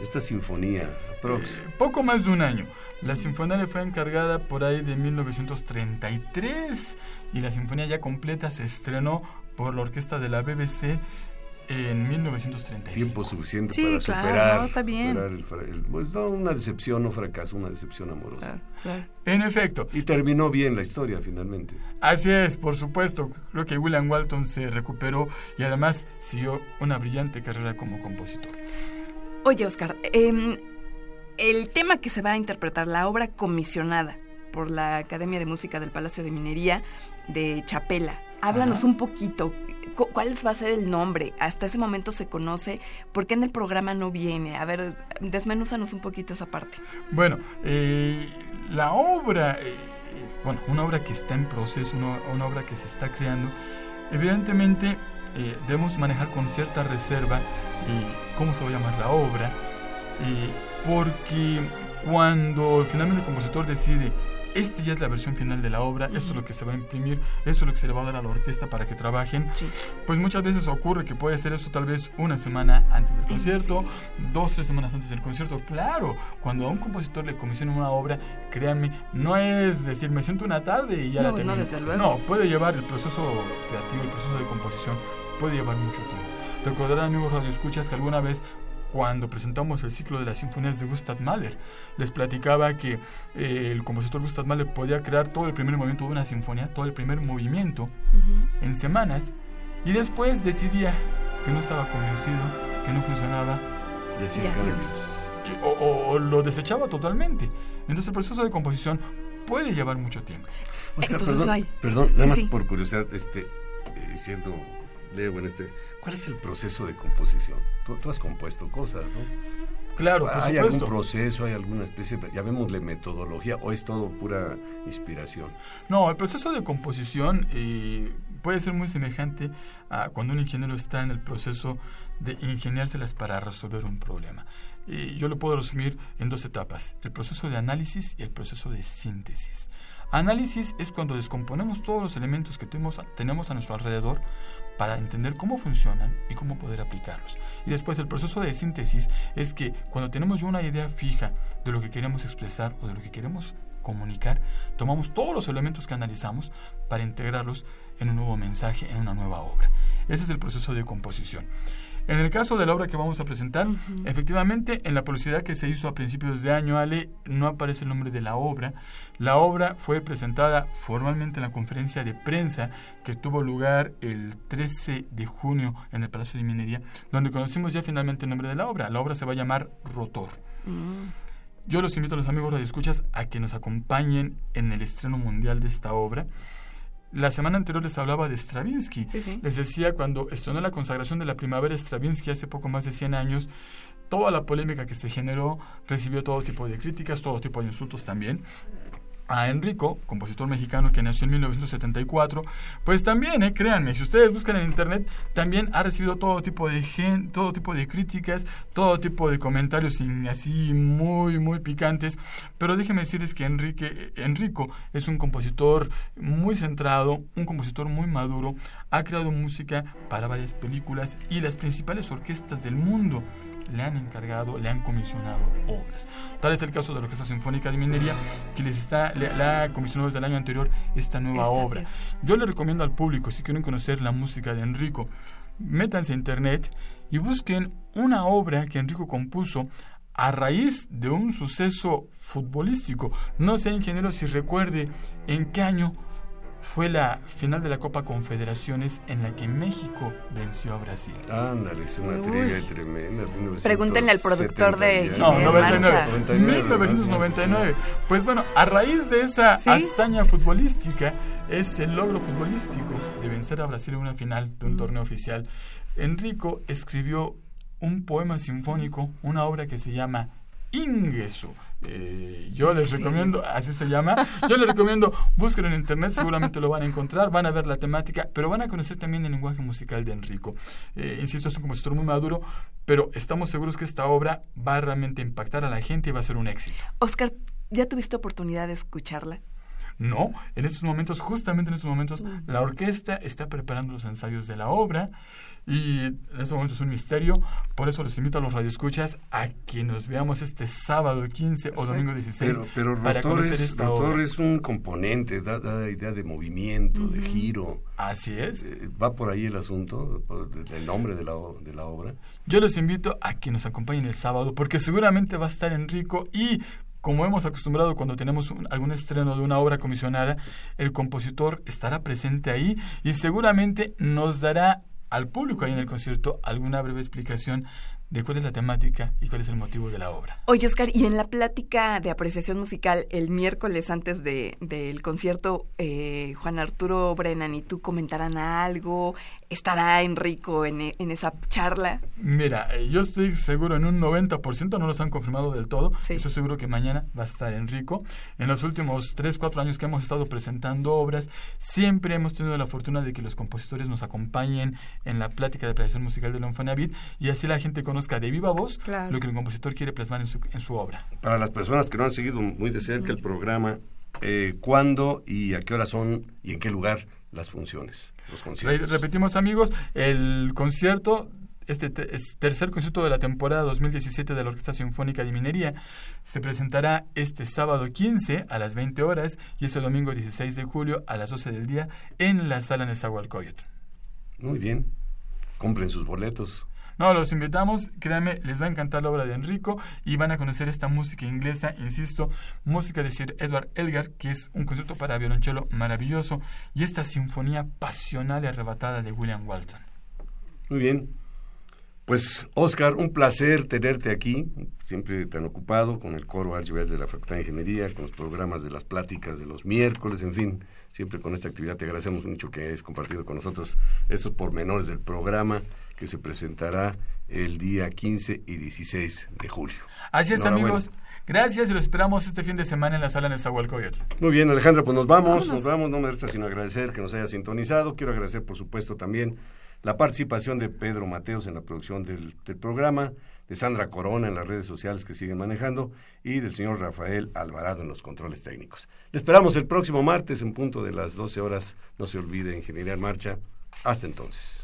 esta sinfonía? Prox. Eh, poco más de un año. La sinfonía le fue encargada por ahí de 1933 y la sinfonía ya completa se estrenó por la orquesta de la BBC en 1935. Tiempo suficiente Sí, para claro, superar, no, está bien. superar el fra- el- pues no, una decepción, no fracaso, una decepción amorosa. Claro, claro. En efecto, Y terminó bien la historia finalmente. así es, por supuesto. Creo que William Walton se recuperó y además siguió una brillante carrera como compositor. Oye, Oscar, em, el tema que se va a interpretar, la obra comisionada por la Academia de Música del Palacio de Minería de Chapela. Háblanos Ajá. un poquito. Cu- ¿Cuál va a ser el nombre? Hasta ese momento se conoce. ¿Por qué en el programa no viene? A ver, desmenúzanos un poquito esa parte. Bueno, eh, la obra, eh, bueno, una obra que está en proceso, una, obra que se está creando, evidentemente eh, debemos manejar con cierta reserva eh, cómo se va a llamar la obra, eh, porque cuando finalmente el compositor decide, esta ya es la versión final de la obra, esto es lo que se va a imprimir, esto es lo que se le va a dar a la orquesta para que trabajen, Sí. pues muchas veces ocurre que puede ser eso tal vez una semana antes del concierto, dos, tres semanas antes del concierto. Claro, cuando a un compositor le comisionan una obra, créanme, no es decir, me siento una tarde y ya No, la no, termino. No, puede llevar el proceso creativo, el proceso de composición, puede llevar mucho tiempo. Recordarán, amigos radioescuchas, que alguna vez cuando presentamos el ciclo de las sinfonías de Gustav Mahler, les platicaba que eh, el compositor Gustav Mahler podía crear todo el primer movimiento de una sinfonía, todo el primer movimiento, en semanas y después decidía que no estaba convencido, que no funcionaba y- o, o- o lo desechaba totalmente. Entonces el proceso de composición puede llevar mucho tiempo. Oscar, Entonces, perdón, perdón, nada Sí, más sí. por curiosidad, este, eh, siendo leo en este, ¿cuál es el proceso de composición? Tú, tú has compuesto cosas, ¿no? Claro, por ¿Hay algún proceso, hay alguna especie, de, llamémosle metodología, o es todo pura inspiración? No, el proceso de composición eh, puede ser muy semejante a cuando un ingeniero está en el proceso de ingeniárselas para resolver un problema. Eh, yo lo puedo resumir en dos etapas, el proceso de análisis y el proceso de síntesis. Análisis es cuando descomponemos todos los elementos que tenemos, tenemos a nuestro alrededor para entender cómo funcionan y cómo poder aplicarlos. Y después el proceso de síntesis es que cuando tenemos ya una idea fija de lo que queremos expresar o de lo que queremos comunicar, tomamos todos los elementos que analizamos para integrarlos en un nuevo mensaje, en una nueva obra. Ese es el proceso de composición. En el caso de la obra que vamos a presentar, efectivamente, en la publicidad que se hizo a principios de año, Ale, no aparece el nombre de la obra. La obra fue presentada formalmente en la conferencia de prensa que tuvo lugar el 13 de junio en el Palacio de Minería, donde conocimos ya finalmente el nombre de la obra. La obra se va a llamar Rotor. Yo los invito a los amigos radioescuchas a que nos acompañen en el estreno mundial de esta obra. La semana anterior les hablaba de Stravinsky. Sí, sí. Les decía cuando estrenó la consagración de la primavera Stravinsky hace poco más de 100 años, toda la polémica que se generó recibió todo tipo de críticas, todo tipo de insultos también. A Enrico, compositor mexicano que nació en 1974, pues también, eh, créanme, si ustedes buscan en internet, también ha recibido todo tipo de gen, todo tipo de críticas, todo tipo de comentarios sin- así muy, muy picantes. Pero déjenme decirles que Enrique, Enrico es un compositor muy centrado, un compositor muy maduro, ha creado música para varias películas y las principales orquestas del mundo le han encargado, le han comisionado obras. Tal es el caso de la Orquesta Sinfónica de Minería, que les está, le, le ha comisionado desde el año anterior esta nueva Esta obra. pieza. Yo le recomiendo al público, si quieren conocer la música de Enrico, métanse a internet y busquen una obra que Enrico compuso a raíz de un suceso futbolístico. No sé, ingeniero, si recuerde en qué año fue la final de la Copa Confederaciones en la que México venció a Brasil. Ándale, es una trivia tremenda. Pregúntenle al productor de 1970 No, Ingeniería en 99. Marcha. 1999. Pues bueno, a raíz de esa ¿Sí? hazaña futbolística, es el logro futbolístico de vencer a Brasil en una final de un torneo oficial. Enrico escribió un poema sinfónico, una obra que se llama Ingesu. Eh, yo les Sí. recomiendo, así se llama, yo les recomiendo, búsquenlo en internet, seguramente lo van a encontrar, van a ver la temática, pero van a conocer también el lenguaje musical de Enrico. Eh, insisto, es un compositor muy maduro, pero estamos seguros que esta obra va a realmente impactar a la gente y va a ser un éxito. Oscar, ¿ya tuviste oportunidad de escucharla? No, en estos momentos, justamente en estos momentos, la orquesta está preparando los ensayos de la obra y en este momento es un misterio. Por eso les invito a los radioescuchas a que nos veamos este sábado 15 o domingo 16 Pero, pero para rotor, conocer es, esta rotor obra. es un componente, da, da idea de movimiento, de giro. Así es. Eh, ¿Va por ahí el asunto, del nombre de la, de la obra? Yo los invito a que nos acompañen el sábado porque seguramente va a estar Enrico y como hemos acostumbrado cuando tenemos un- algún estreno de una obra comisionada, el compositor estará presente ahí y seguramente nos dará al público ahí en el concierto alguna breve explicación de cuál es la temática y cuál es el motivo de la obra. Oye, Oscar, y en la plática de apreciación musical el miércoles antes de, del concierto, eh, Juan Arturo Brennan y tú comentarán algo, estará Enrico en, e- en esa charla. Mira, eh, yo estoy seguro en un 90%, no los han confirmado del todo. Sí. Estoy seguro que mañana va a estar Enrico. En los últimos 3, 4 años que hemos estado presentando obras, siempre hemos tenido la fortuna de que los compositores nos acompañen en la plática de apreciación musical del Infonavit y así la gente conozca de viva voz Claro. lo que el compositor quiere plasmar en su, en su obra. Para las personas que no han seguido muy de cerca el programa, eh, ¿cuándo y a qué hora son y en qué lugar las funciones, los Re- conciertos? Repetimos amigos, el concierto, este te- es tercer concierto de la temporada 2017 de la Orquesta Sinfónica de Minería, se presentará este sábado 15 a las 20 horas y este domingo 16 de julio a las 12 del día en la sala Nezahualcóyotl. Muy bien. Compren sus boletos. No, los invitamos, créanme, les va a encantar la obra de Enrico y van a conocer esta música inglesa, insisto, música de Sir Edward Elgar, que es un concierto para violonchelo maravilloso, y esta sinfonía pasional y arrebatada de William Walton. Muy bien. Pues, Oscar, un placer tenerte aquí, siempre tan ocupado con el coro Archibald de la Facultad de Ingeniería, con los programas de las pláticas de los miércoles, en fin, siempre con esta actividad. Te agradecemos mucho que hayas compartido con nosotros estos pormenores del programa que se presentará el día 15 y 16 de julio. Así es, amigos. Gracias y los esperamos este fin de semana en la sala Nezahualcóyotl. Muy bien, Alejandra, pues nos vamos, nos vamos, no me resta sino agradecer que nos haya sintonizado. Quiero agradecer, por supuesto, también la participación de Pedro Mateos en la producción del, del programa, de Sandra Corona en las redes sociales que siguen manejando y del señor Rafael Alvarado en los controles técnicos. Le esperamos el próximo martes en punto de las 12 horas. No se olvide, Ingeniería en Marcha. Hasta entonces.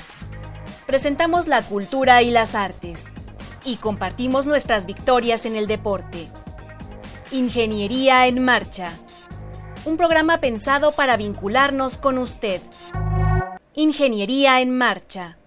Presentamos la cultura y las artes. Y compartimos nuestras victorias en el deporte. Ingeniería en Marcha. Un programa pensado para vincularnos con usted. Ingeniería en Marcha.